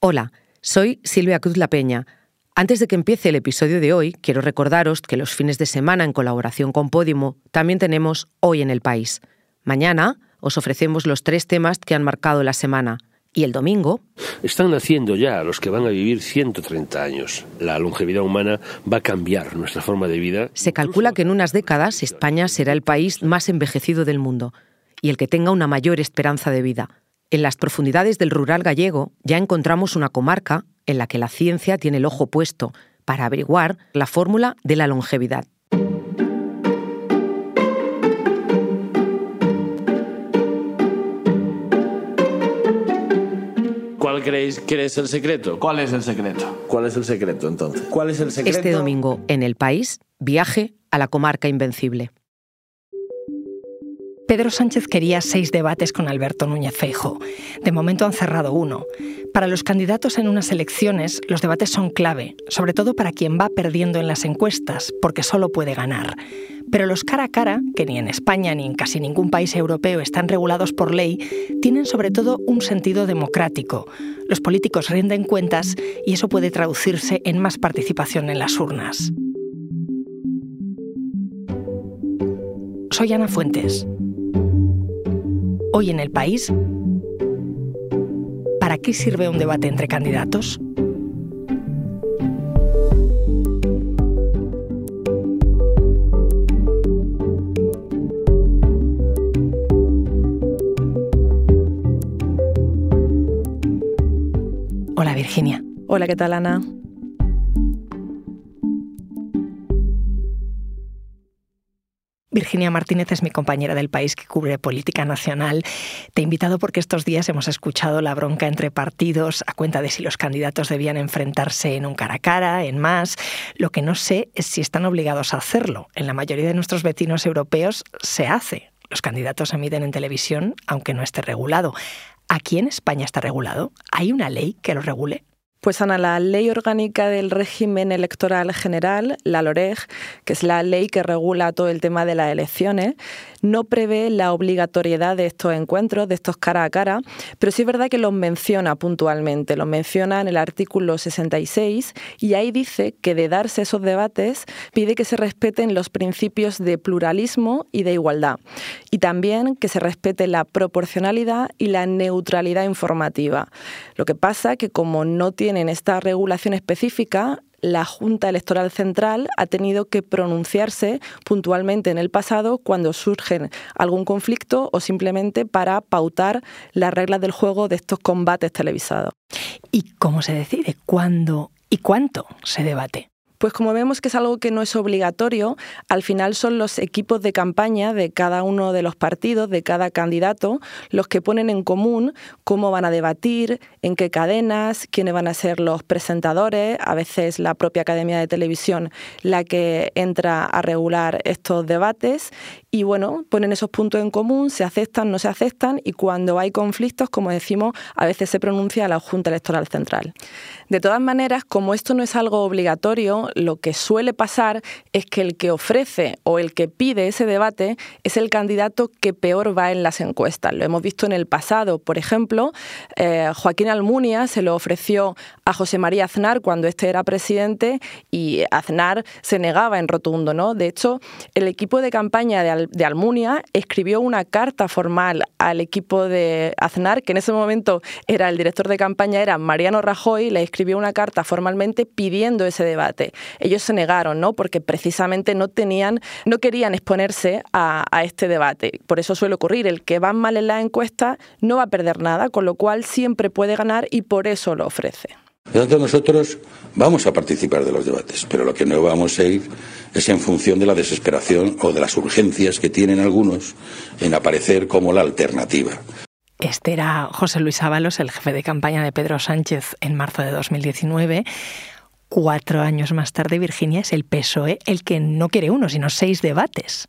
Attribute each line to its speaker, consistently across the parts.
Speaker 1: Hola, soy Silvia Cruz La Peña. Antes de que empiece el episodio de hoy, quiero recordaros que los fines de semana en colaboración con Podimo también tenemos Hoy en el País. Mañana os ofrecemos los tres temas que han marcado la semana. Y el domingo...
Speaker 2: Están naciendo ya los que van a vivir 130 años. La longevidad humana va a cambiar nuestra forma de vida.
Speaker 1: Se calcula que en unas décadas España será el país más envejecido del mundo y el que tenga una mayor esperanza de vida. En las profundidades del rural gallego ya encontramos una comarca en la que la ciencia tiene el ojo puesto para averiguar la fórmula de la longevidad.
Speaker 2: ¿Cuál creéis que es el secreto?
Speaker 3: ¿Cuál es el secreto?
Speaker 2: ¿Cuál es el secreto entonces?
Speaker 3: ¿Cuál es el secreto?
Speaker 1: Este domingo en El País, viaje a la comarca invencible.
Speaker 4: Pedro Sánchez quería seis debates con Alberto Núñez Feijo. De momento han cerrado uno. Para los candidatos en unas elecciones, los debates son clave, sobre todo para quien va perdiendo en las encuestas, porque solo puede ganar. Pero los cara a cara, que ni en España ni en casi ningún país europeo están regulados por ley, tienen sobre todo un sentido democrático. Los políticos rinden cuentas y eso puede traducirse en más participación en las urnas. Soy Ana Fuentes. Hoy en el país, ¿para qué sirve un debate entre candidatos? Hola Virginia.
Speaker 5: Hola, ¿qué tal Ana?
Speaker 4: Virginia Martínez es mi compañera del país que cubre política nacional. Te he invitado porque estos días hemos escuchado la bronca entre partidos a cuenta de si los candidatos debían enfrentarse en un cara a cara, en más. Lo que no sé es si están obligados a hacerlo. En la mayoría de nuestros vecinos europeos se hace. Los candidatos emiten en televisión, aunque no esté regulado. ¿Aquí en España está regulado? ¿Hay una ley que lo regule?
Speaker 5: Pues Ana, la Ley Orgánica del Régimen Electoral General, la LOREG, que es la ley que regula todo el tema de las elecciones, no prevé la obligatoriedad de estos encuentros, de estos cara a cara, pero sí es verdad que los menciona puntualmente, los menciona en el artículo 66 y ahí dice que de darse esos debates pide que se respeten los principios de pluralismo y de igualdad y también que se respete la proporcionalidad y la neutralidad informativa. Lo que pasa que como no tiene tienen esta regulación específica, la Junta Electoral Central ha tenido que pronunciarse puntualmente en el pasado cuando surge algún conflicto o simplemente para pautar las reglas del juego de estos combates televisados.
Speaker 4: ¿Y cómo se decide? ¿Cuándo y cuánto se debate?
Speaker 5: Pues como vemos que es algo que no es obligatorio, al final son los equipos de campaña de cada uno de los partidos, de cada candidato, los que ponen en común cómo van a debatir, en qué cadenas, quiénes van a ser los presentadores, a veces la propia Academia de Televisión la que entra a regular estos debates y bueno, ponen esos puntos en común, se aceptan, no se aceptan y cuando hay conflictos, como decimos, a veces se pronuncia la Junta Electoral Central. De todas maneras, como esto no es algo obligatorio, lo que suele pasar es que el que ofrece o el que pide ese debate es el candidato que peor va en las encuestas. Lo hemos visto en el pasado. Por ejemplo, eh, Joaquín Almunia se lo ofreció a José María Aznar cuando este era presidente y Aznar se negaba en rotundo. ¿no? De hecho, el equipo de campaña de de Almunia escribió una carta formal al equipo de Aznar, que en ese momento era el director de campaña, era Mariano Rajoy, le escribió una carta formalmente pidiendo ese debate. Ellos se negaron, ¿no? Porque precisamente no tenían, no querían exponerse a, a este debate. Por eso suele ocurrir, el que va mal en la encuesta no va a perder nada, con lo cual siempre puede ganar y por eso lo ofrece.
Speaker 6: Entonces nosotros vamos a participar de los debates, pero lo que no vamos a ir es en función de la desesperación o de las urgencias que tienen algunos en aparecer como la alternativa.
Speaker 4: Este era José Luis Ábalos, el jefe de campaña de Pedro Sánchez en marzo de 2019. Cuatro años más tarde, Virginia, es el PSOE el que no quiere uno, sino seis debates.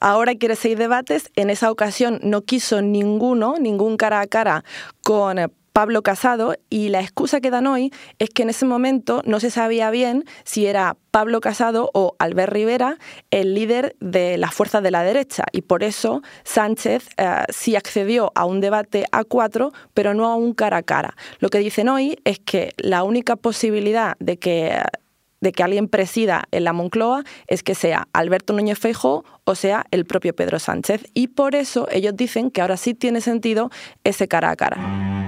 Speaker 5: Ahora quiere seis debates. En esa ocasión no quiso ninguno, ningún cara a cara con Pablo Casado y la excusa que dan hoy es que en ese momento no se sabía bien si era Pablo Casado o Albert Rivera el líder de las fuerzas de la derecha y por eso Sánchez eh, sí accedió a un debate a cuatro pero no a un cara a cara. Lo que dicen hoy es que la única posibilidad de que de que alguien presida en la Moncloa es que sea Alberto Núñez Feijóo o sea el propio Pedro Sánchez. Y por eso ellos dicen que ahora sí tiene sentido ese cara a cara.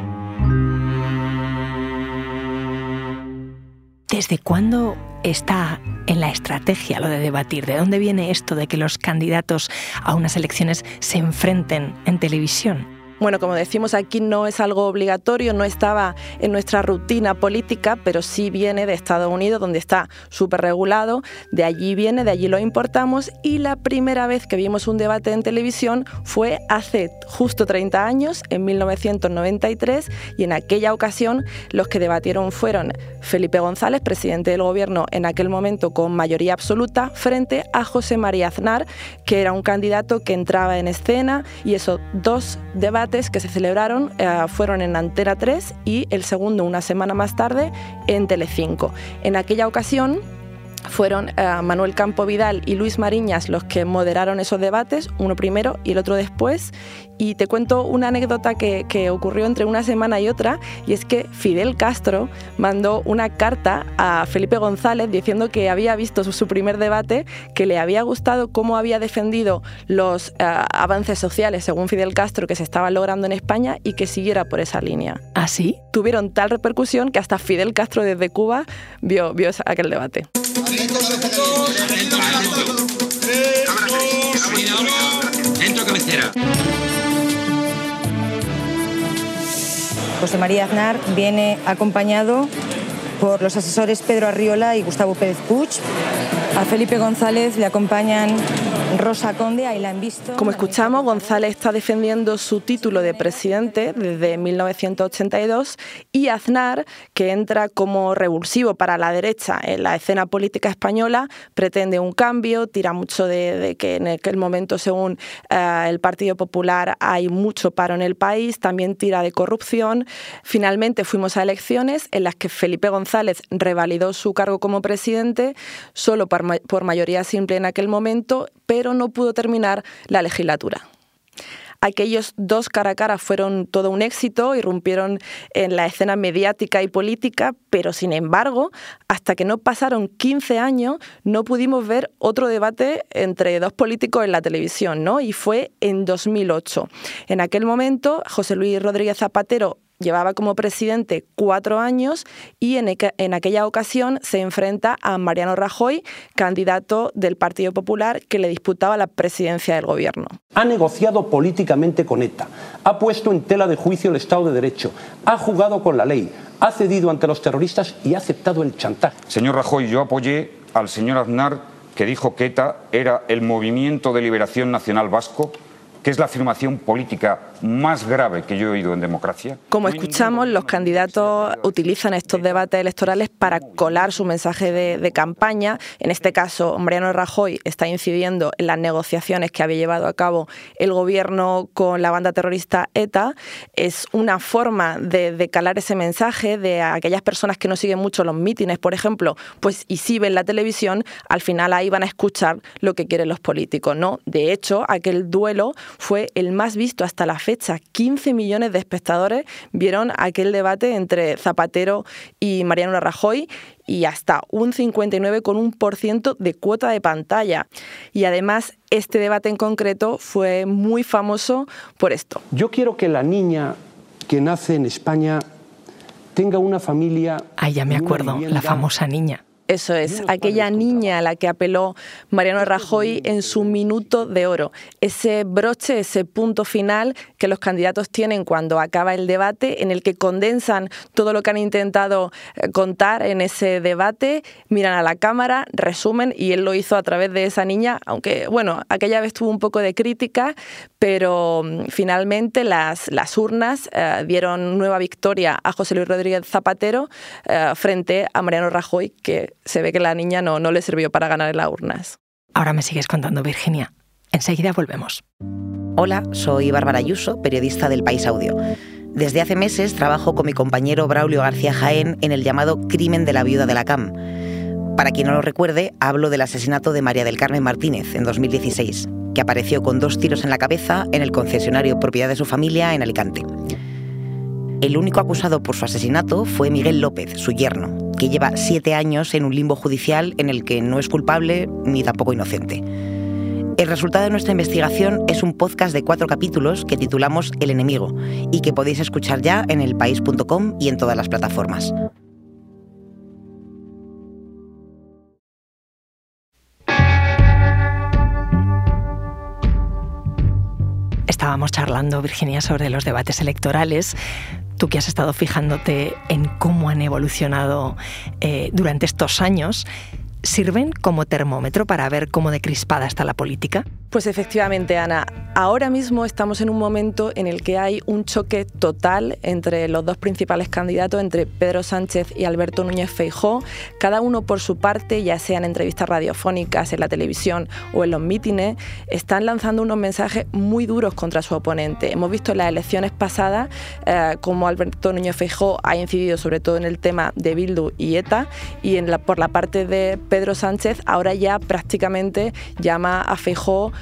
Speaker 4: ¿Desde cuándo está en la estrategia lo de debatir? ¿De dónde viene esto de que los candidatos a unas elecciones se enfrenten en televisión?
Speaker 5: Bueno, como decimos aquí no es algo obligatorio, no estaba en nuestra rutina política, pero sí viene de Estados Unidos, donde está súper regulado, de allí viene, de allí lo importamos. Y la primera vez que vimos un debate en televisión fue hace justo 30 años, en 1993, y en aquella ocasión los que debatieron fueron Felipe González, presidente del gobierno en aquel momento con mayoría absoluta, frente a José María Aznar, que era un candidato que entraba en escena. Y esos dos debates que se celebraron eh, fueron en Antena 3 y el segundo una semana más tarde en Telecinco. En aquella ocasión fueron eh, Manuel Campo Vidal y Luis Mariñas los que moderaron esos debates, uno primero y el otro después. Y te cuento una anécdota que, ocurrió entre una semana y otra, y es que Fidel Castro mandó una carta a Felipe González diciendo que había visto su, primer debate, que le había gustado cómo había defendido los eh, avances sociales, según Fidel Castro, que se estaban logrando en España y que siguiera por esa línea.
Speaker 4: ¿Así?
Speaker 5: ¿Ah, Tuvieron tal repercusión que hasta Fidel Castro desde Cuba vio, vio aquel debate.
Speaker 3: José María Aznar viene acompañado por los asesores Pedro Arriola y Gustavo Pérez Puig. A Felipe González le acompañan Rosa Conde, ahí la han visto.
Speaker 5: Como escuchamos, González está defendiendo su título de presidente desde 1982 y Aznar, que entra como revulsivo para la derecha en la escena política española, pretende un cambio, tira mucho de, que en aquel momento, según eh, el Partido Popular, hay mucho paro en el país, también tira de corrupción. Finalmente fuimos a elecciones en las que Felipe González revalidó su cargo como presidente solo por, mayoría simple en aquel momento, pero no pudo terminar la legislatura. Aquellos dos cara a cara fueron todo un éxito, irrumpieron en la escena mediática y política, pero sin embargo, hasta que no pasaron 15 años, no pudimos ver otro debate entre dos políticos en la televisión, ¿no? Y fue en 2008. En aquel momento, José Luis Rodríguez Zapatero llevaba como presidente cuatro años y en, en, aquella ocasión se enfrenta a Mariano Rajoy, candidato del Partido Popular que le disputaba la presidencia del gobierno.
Speaker 7: Ha negociado políticamente con ETA, ha puesto en tela de juicio el Estado de Derecho, ha jugado con la ley, ha cedido ante los terroristas y ha aceptado el chantaje.
Speaker 8: Señor Rajoy, yo apoyé al señor Aznar que dijo que ETA era el Movimiento de Liberación Nacional Vasco que es la afirmación política más grave que yo he oído en democracia.
Speaker 5: Como escuchamos, los candidatos utilizan estos debates electorales para colar su mensaje de, campaña. En este caso, Mariano Rajoy está incidiendo en las negociaciones que había llevado a cabo el gobierno con la banda terrorista ETA. Es una forma de, calar ese mensaje de aquellas personas que no siguen mucho los mítines, por ejemplo, pues y si ven la televisión, al final ahí van a escuchar lo que quieren los políticos, ¿no? De hecho, aquel duelo fue el más visto hasta la fecha. 15 millones de espectadores vieron aquel debate entre Zapatero y Mariano Rajoy y hasta un 59,1% de cuota de pantalla. Y además, este debate en concreto fue muy famoso por esto.
Speaker 7: Yo quiero que la niña que nace en España tenga una familia...
Speaker 4: Ah, ya me acuerdo, la famosa niña.
Speaker 5: Eso es, aquella niña a la que apeló Mariano Rajoy en su minuto de oro. Ese broche, ese punto final que los candidatos tienen cuando acaba el debate, en el que condensan todo lo que han intentado eh, contar en ese debate, miran a la cámara, resumen, y él lo hizo a través de esa niña, aunque, bueno, aquella vez tuvo un poco de crítica, pero mm, finalmente las, las urnas eh, dieron nueva victoria a José Luis Rodríguez Zapatero eh, frente a Mariano Rajoy, que se ve que la niña no, no le sirvió para ganar en las urnas.
Speaker 4: Ahora me sigues contando, Virginia. Enseguida volvemos.
Speaker 9: Hola, soy Bárbara Ayuso, periodista del País Audio. Desde hace meses trabajo con mi compañero Braulio García Jaén en el llamado Crimen de la Viuda de la CAM. Para quien no lo recuerde, hablo del asesinato de María del Carmen Martínez en 2016, que apareció con dos tiros en la cabeza en el concesionario propiedad de su familia en Alicante. El único acusado por su asesinato fue Miguel López, su yerno, que lleva siete años en un limbo judicial en el que no es culpable ni tampoco inocente. El resultado de nuestra investigación es un podcast de cuatro capítulos que titulamos El enemigo y que podéis escuchar ya en elpaís.com y en todas las plataformas.
Speaker 4: Estábamos charlando, Virginia, sobre los debates electorales tú que has estado fijándote en cómo han evolucionado eh, durante estos años, ¿sirven como termómetro para ver cómo decrispada está la política?
Speaker 5: Pues efectivamente, Ana, ahora mismo estamos en un momento en el que hay un choque total entre los dos principales candidatos, entre Pedro Sánchez y Alberto Núñez Feijó, cada uno por su parte, ya sean entrevistas radiofónicas, en la televisión o en los mítines, están lanzando unos mensajes muy duros contra su oponente. Hemos visto en las elecciones pasadas eh, cómo Alberto Núñez Feijó ha incidido sobre todo en el tema de Bildu y ETA, y en la, por la parte de Pedro Sánchez ahora ya prácticamente llama a Feijó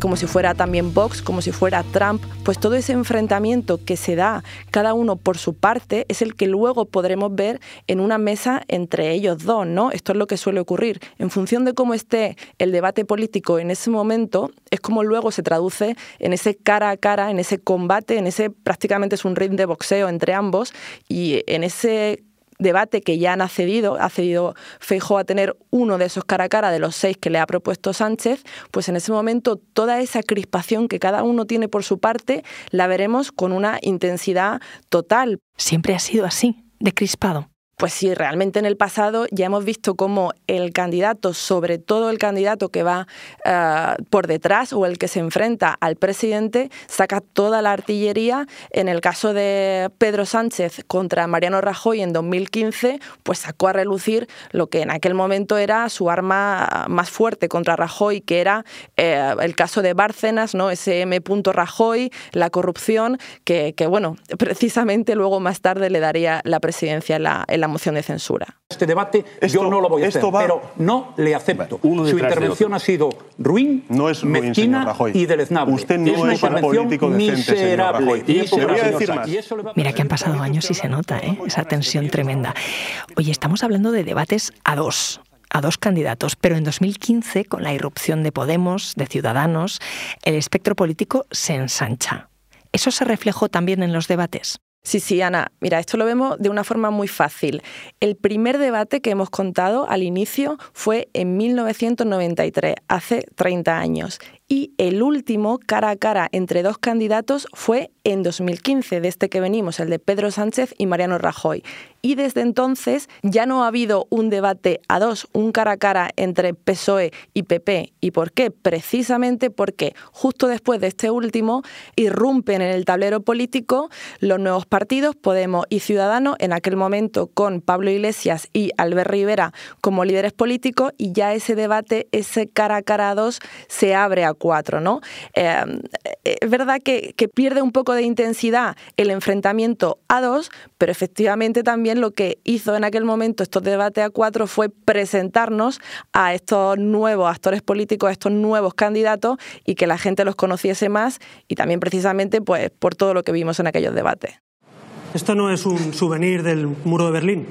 Speaker 5: como si fuera también Vox, como si fuera Trump, pues todo ese enfrentamiento que se da cada uno por su parte es el que luego podremos ver en una mesa entre ellos dos, ¿no? Esto es lo que suele ocurrir. En función de cómo esté el debate político en ese momento, es como luego se traduce en ese cara a cara, en ese combate, en ese prácticamente es un ring de boxeo entre ambos y en ese debate que ya han accedido, ha cedido Feijóo a tener uno de esos cara a cara de los seis que le ha propuesto Sánchez, pues en ese momento toda esa crispación que cada uno tiene por su parte la veremos con una intensidad total.
Speaker 4: Siempre ha sido así, de crispado.
Speaker 5: Pues sí, realmente en el pasado ya hemos visto cómo el candidato, sobre todo el candidato que va eh, por detrás o el que se enfrenta al presidente, saca toda la artillería. En el caso de Pedro Sánchez contra Mariano Rajoy en 2015, pues sacó a relucir lo que en aquel momento era su arma más fuerte contra Rajoy, que era eh, el caso de Bárcenas, ¿no? ese M. Rajoy, la corrupción, que, bueno, precisamente luego más tarde le daría la presidencia en la, en moción de censura.
Speaker 7: Este debate yo no lo voy a hacer, pero no le acepto. Su intervención ha sido ruin, no es ruin, mezquina y deleznable.
Speaker 10: Usted no es, una es intervención político decente, miserable.
Speaker 7: Y
Speaker 10: eso voy a decir más.
Speaker 4: Mira que han pasado años y se nota ¿eh? esa tensión tremenda. Oye, estamos hablando de debates a dos a dos candidatos, pero en 2015, con la irrupción de Podemos, de Ciudadanos, el espectro político se ensancha. ¿Eso se reflejó también en los debates?
Speaker 5: Sí, sí, Ana. Mira, esto lo vemos de una forma muy fácil. El primer debate que hemos contado al inicio fue en 1993, hace 30 años. Y el último cara a cara entre dos candidatos fue en 2015, de este que venimos, el de Pedro Sánchez y Mariano Rajoy. Y desde entonces ya no ha habido un debate a dos, un cara a cara entre PSOE y PP. ¿Y por qué? Precisamente porque justo después de este último irrumpen en el tablero político los nuevos partidos, Podemos y Ciudadanos, en aquel momento con Pablo Iglesias y Albert Rivera como líderes políticos, y ya ese debate, ese cara a cara a dos, se abre a ¿no? Eh, es verdad que, que pierde un poco de intensidad el enfrentamiento a dos, pero efectivamente también lo que hizo en aquel momento estos debates a cuatro fue presentarnos a estos nuevos actores políticos, a estos nuevos candidatos y que la gente los conociese más y también precisamente pues, por todo lo que vimos en aquellos debates.
Speaker 11: Esto no es un souvenir del muro de Berlín,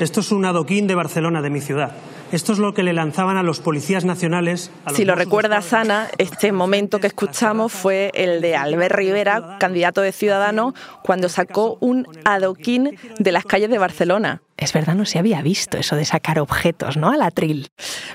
Speaker 11: esto es un adoquín de Barcelona, de mi ciudad. Esto es lo que le lanzaban a los policías nacionales.
Speaker 5: si lo recuerdas, Ana, este momento que escuchamos fue el de Albert Rivera, candidato de Ciudadano, cuando sacó un adoquín de las calles de Barcelona.
Speaker 4: Es verdad, no se había visto eso de sacar objetos, ¿no? Al atril.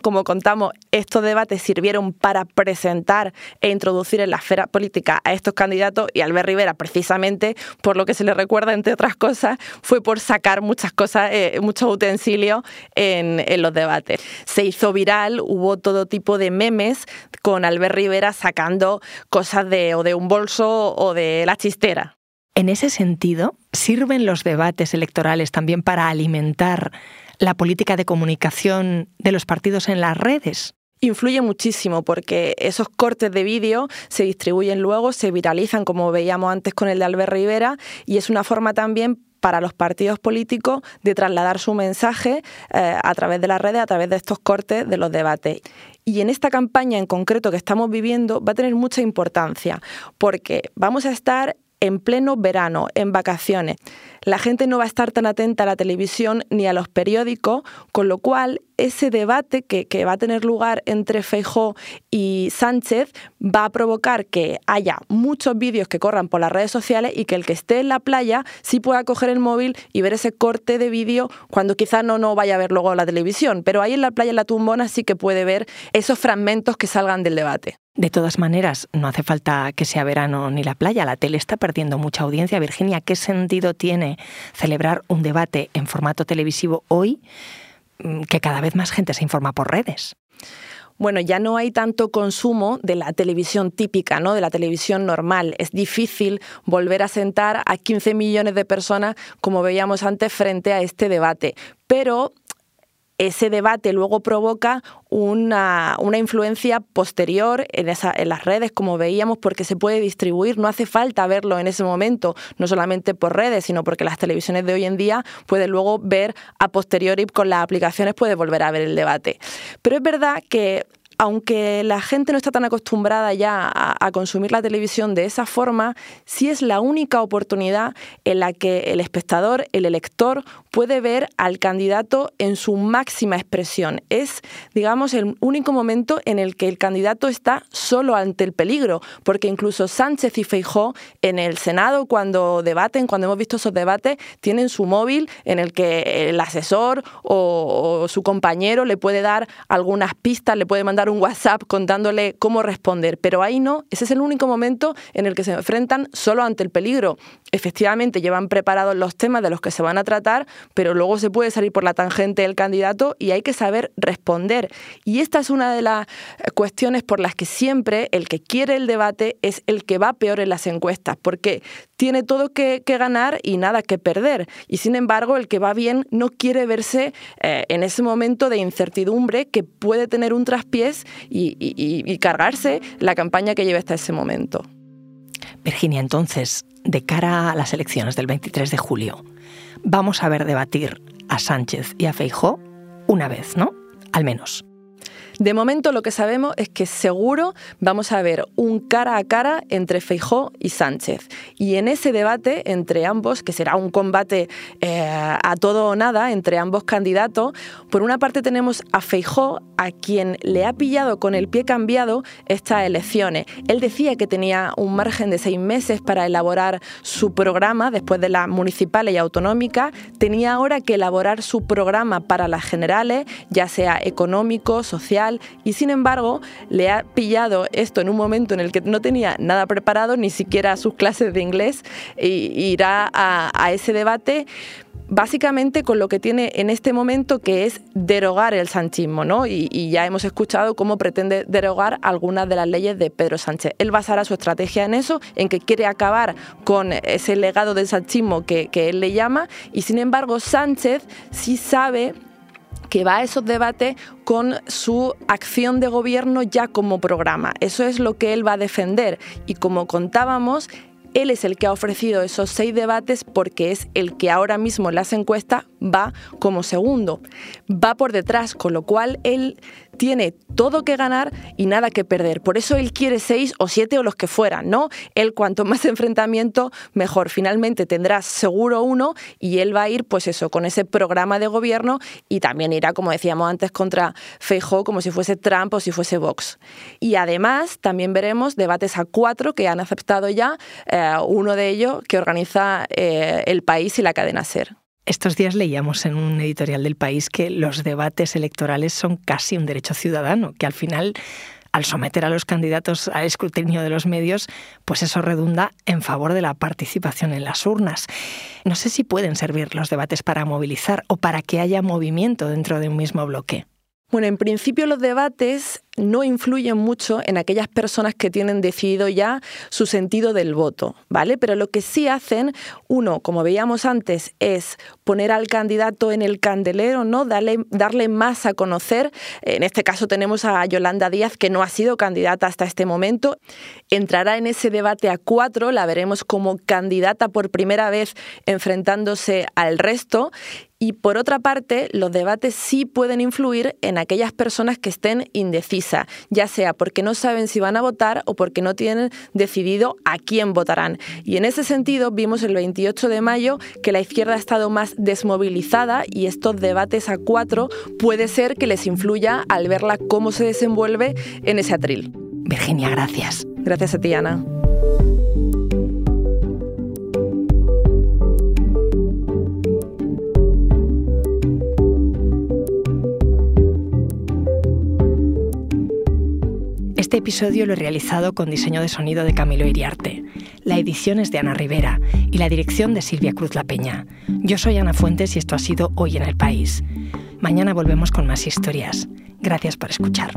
Speaker 5: Como contamos, estos debates sirvieron para presentar e introducir en la esfera política a estos candidatos y Albert Rivera, precisamente, por lo que se le recuerda, entre otras cosas, fue por sacar muchas cosas, eh, muchos utensilios en, en los debates. Se hizo viral, hubo todo tipo de memes con Albert Rivera sacando cosas de, o de un bolso o de la chistera.
Speaker 4: En ese sentido, ¿sirven los debates electorales también para alimentar la política de comunicación de los partidos en las redes?
Speaker 5: influye muchísimo porque esos cortes de vídeo se distribuyen luego, se viralizan como veíamos antes con el de Albert Rivera y es una forma también para los partidos políticos de trasladar su mensaje eh, a través de las redes, a través de estos cortes de los debates. Y en esta campaña en concreto que estamos viviendo va a tener mucha importancia porque vamos a estar en pleno verano, en vacaciones. La gente no va a estar tan atenta a la televisión ni a los periódicos, con lo cual ese debate que, va a tener lugar entre Feijó y Sánchez va a provocar que haya muchos vídeos que corran por las redes sociales y que el que esté en la playa sí pueda coger el móvil y ver ese corte de vídeo cuando quizá no, no vaya a ver luego la televisión. Pero ahí en la playa, en la tumbona, sí que puede ver esos fragmentos que salgan del debate.
Speaker 4: De todas maneras, no hace falta que sea verano ni la playa. La tele está perdiendo mucha audiencia. Virginia, ¿qué sentido tiene celebrar un debate en formato televisivo hoy mm, que cada vez más gente se informa por redes?
Speaker 5: bueno, ya no hay tanto consumo de la televisión típica, ¿no? de la televisión normal. Es difícil volver a sentar a 15 millones de personas, como veíamos antes, frente a este debate. Pero ese debate luego provoca una, influencia posterior en, en, las redes, como veíamos, porque se puede distribuir. No hace falta verlo en ese momento, no solamente por redes, sino porque las televisiones de hoy en día pueden luego ver a posteriori con las aplicaciones, puede volver a ver el debate. Pero es verdad que aunque la gente no está tan acostumbrada ya a, consumir la televisión de esa forma, sí es la única oportunidad en la que el espectador, el elector, puede ver al candidato en su máxima expresión. Es, digamos, el único momento en el que el candidato está solo ante el peligro, porque incluso Sánchez y Feijó en el Senado, cuando debaten, cuando hemos visto esos debates, tienen su móvil en el que el asesor o, o su compañero le puede dar algunas pistas, le puede mandar un WhatsApp contándole cómo responder, pero ahí no, ese es el único momento en el que se enfrentan solo ante el peligro. Efectivamente, llevan preparados los temas de los que se van a tratar, pero luego se puede salir por la tangente del candidato y hay que saber responder. Y esta es una de las cuestiones por las que siempre el que quiere el debate es el que va peor en las encuestas, porque tiene todo que, ganar y nada que perder. Y sin embargo, el que va bien no quiere verse eh, en ese momento de incertidumbre que puede tener un traspiés y, cargarse la campaña que lleva hasta ese momento.
Speaker 4: Virginia, entonces, de cara a las elecciones del 23 de julio, vamos a ver debatir a Sánchez y a Feijó una vez, ¿no? Al menos.
Speaker 5: De momento lo que sabemos es que seguro vamos a ver un cara a cara entre Feijó y Sánchez. Y en ese debate entre ambos, que será un combate eh, a todo o nada entre ambos candidatos, por una parte tenemos a Feijó, a quien le ha pillado con el pie cambiado estas elecciones. Él decía que tenía un margen de seis meses para elaborar su programa después de las municipales y autonómicas. Tenía ahora que elaborar su programa para las generales, ya sea económico, social, y sin embargo le ha pillado esto en un momento en el que no tenía nada preparado, ni siquiera sus clases de inglés, e irá a, ese debate básicamente con lo que tiene en este momento que es derogar el sanchismo, ¿no? Y, ya hemos escuchado cómo pretende derogar algunas de las leyes de Pedro Sánchez. Él basará su estrategia en eso, en que quiere acabar con ese legado del sanchismo que, que él le llama, y sin embargo Sánchez sí sabe que va a esos debates con su acción de gobierno ya como programa. Eso es lo que él va a defender. Y como contábamos, él es el que ha ofrecido esos seis debates porque es el que ahora mismo las encuestas va como segundo. Va por detrás, con lo cual él tiene todo que ganar y nada que perder. Por eso él quiere seis o siete o los que fueran, ¿no? Él cuanto más enfrentamiento, mejor. Finalmente tendrá seguro uno y él va a ir, pues eso, con ese programa de gobierno y también irá, como decíamos antes, contra Feijóo como si fuese Trump o si fuese Vox. Y además también veremos debates a cuatro que han aceptado ya, eh, uno de ellos que organiza eh, El País y la cadena SER.
Speaker 4: Estos días leíamos en un editorial del país que los debates electorales son casi un derecho ciudadano, que al final al someter a los candidatos al escrutinio de los medios, pues eso redunda en favor de la participación en las urnas. No sé si pueden servir los debates para movilizar o para que haya movimiento dentro de un mismo bloque.
Speaker 5: Bueno, en principio los debates no influyen mucho en aquellas personas que tienen decidido ya su sentido del voto, ¿vale? Pero lo que sí hacen, uno, como veíamos antes, es poner al candidato en el candelero, ¿no? Darle, darle más a conocer. En este caso tenemos a Yolanda Díaz, que no ha sido candidata hasta este momento. Entrará en ese debate a cuatro, la veremos como candidata por primera vez enfrentándose al resto. Y por otra parte, los debates sí pueden influir en aquellas personas que estén indecisas, ya sea porque no saben si van a votar o porque no tienen decidido a quién votarán. Y en ese sentido vimos el 28 de mayo que la izquierda ha estado más desmovilizada y estos debates a cuatro puede ser que les influya al verla cómo se desenvuelve en ese atril.
Speaker 4: Virginia, gracias.
Speaker 5: Gracias a ti, Ana.
Speaker 4: Este episodio lo he realizado con diseño de sonido de Camilo Iriarte. La edición es de Ana Rivera y la dirección de Silvia Cruz La Peña. Yo soy Ana Fuentes y esto ha sido Hoy en el País. Mañana volvemos con más historias. Gracias por escuchar.